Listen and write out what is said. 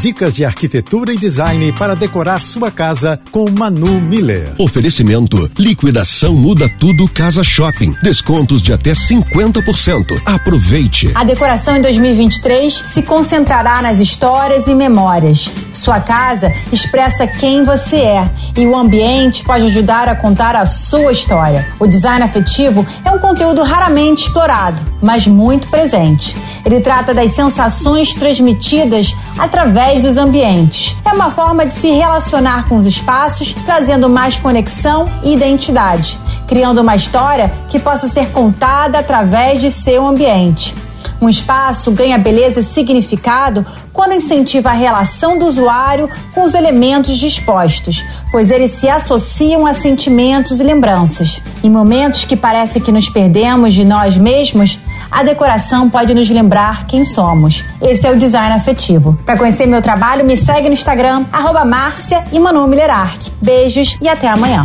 Dicas de arquitetura e design para decorar sua casa com Manu Miller. Oferecimento: liquidação muda tudo Casa Shopping. Descontos de até 50%. Aproveite. A decoração em 2023 se concentrará nas histórias e memórias. Sua casa expressa quem você é e o ambiente pode ajudar a contar a sua história. O design afetivo é um conteúdo raramente explorado, mas muito presente. Ele trata das sensações transmitidas através através dos ambientes. É uma forma de se relacionar com os espaços, trazendo mais conexão e identidade, criando uma história que possa ser contada através de seu ambiente. Um espaço ganha beleza e significado quando incentiva a relação do usuário com os elementos dispostos, pois eles se associam a sentimentos e lembranças. Em momentos que parece que nos perdemos de nós mesmos, a decoração pode nos lembrar quem somos. Esse é o design afetivo. Para conhecer meu trabalho, me segue no Instagram, arroba Beijos e até amanhã.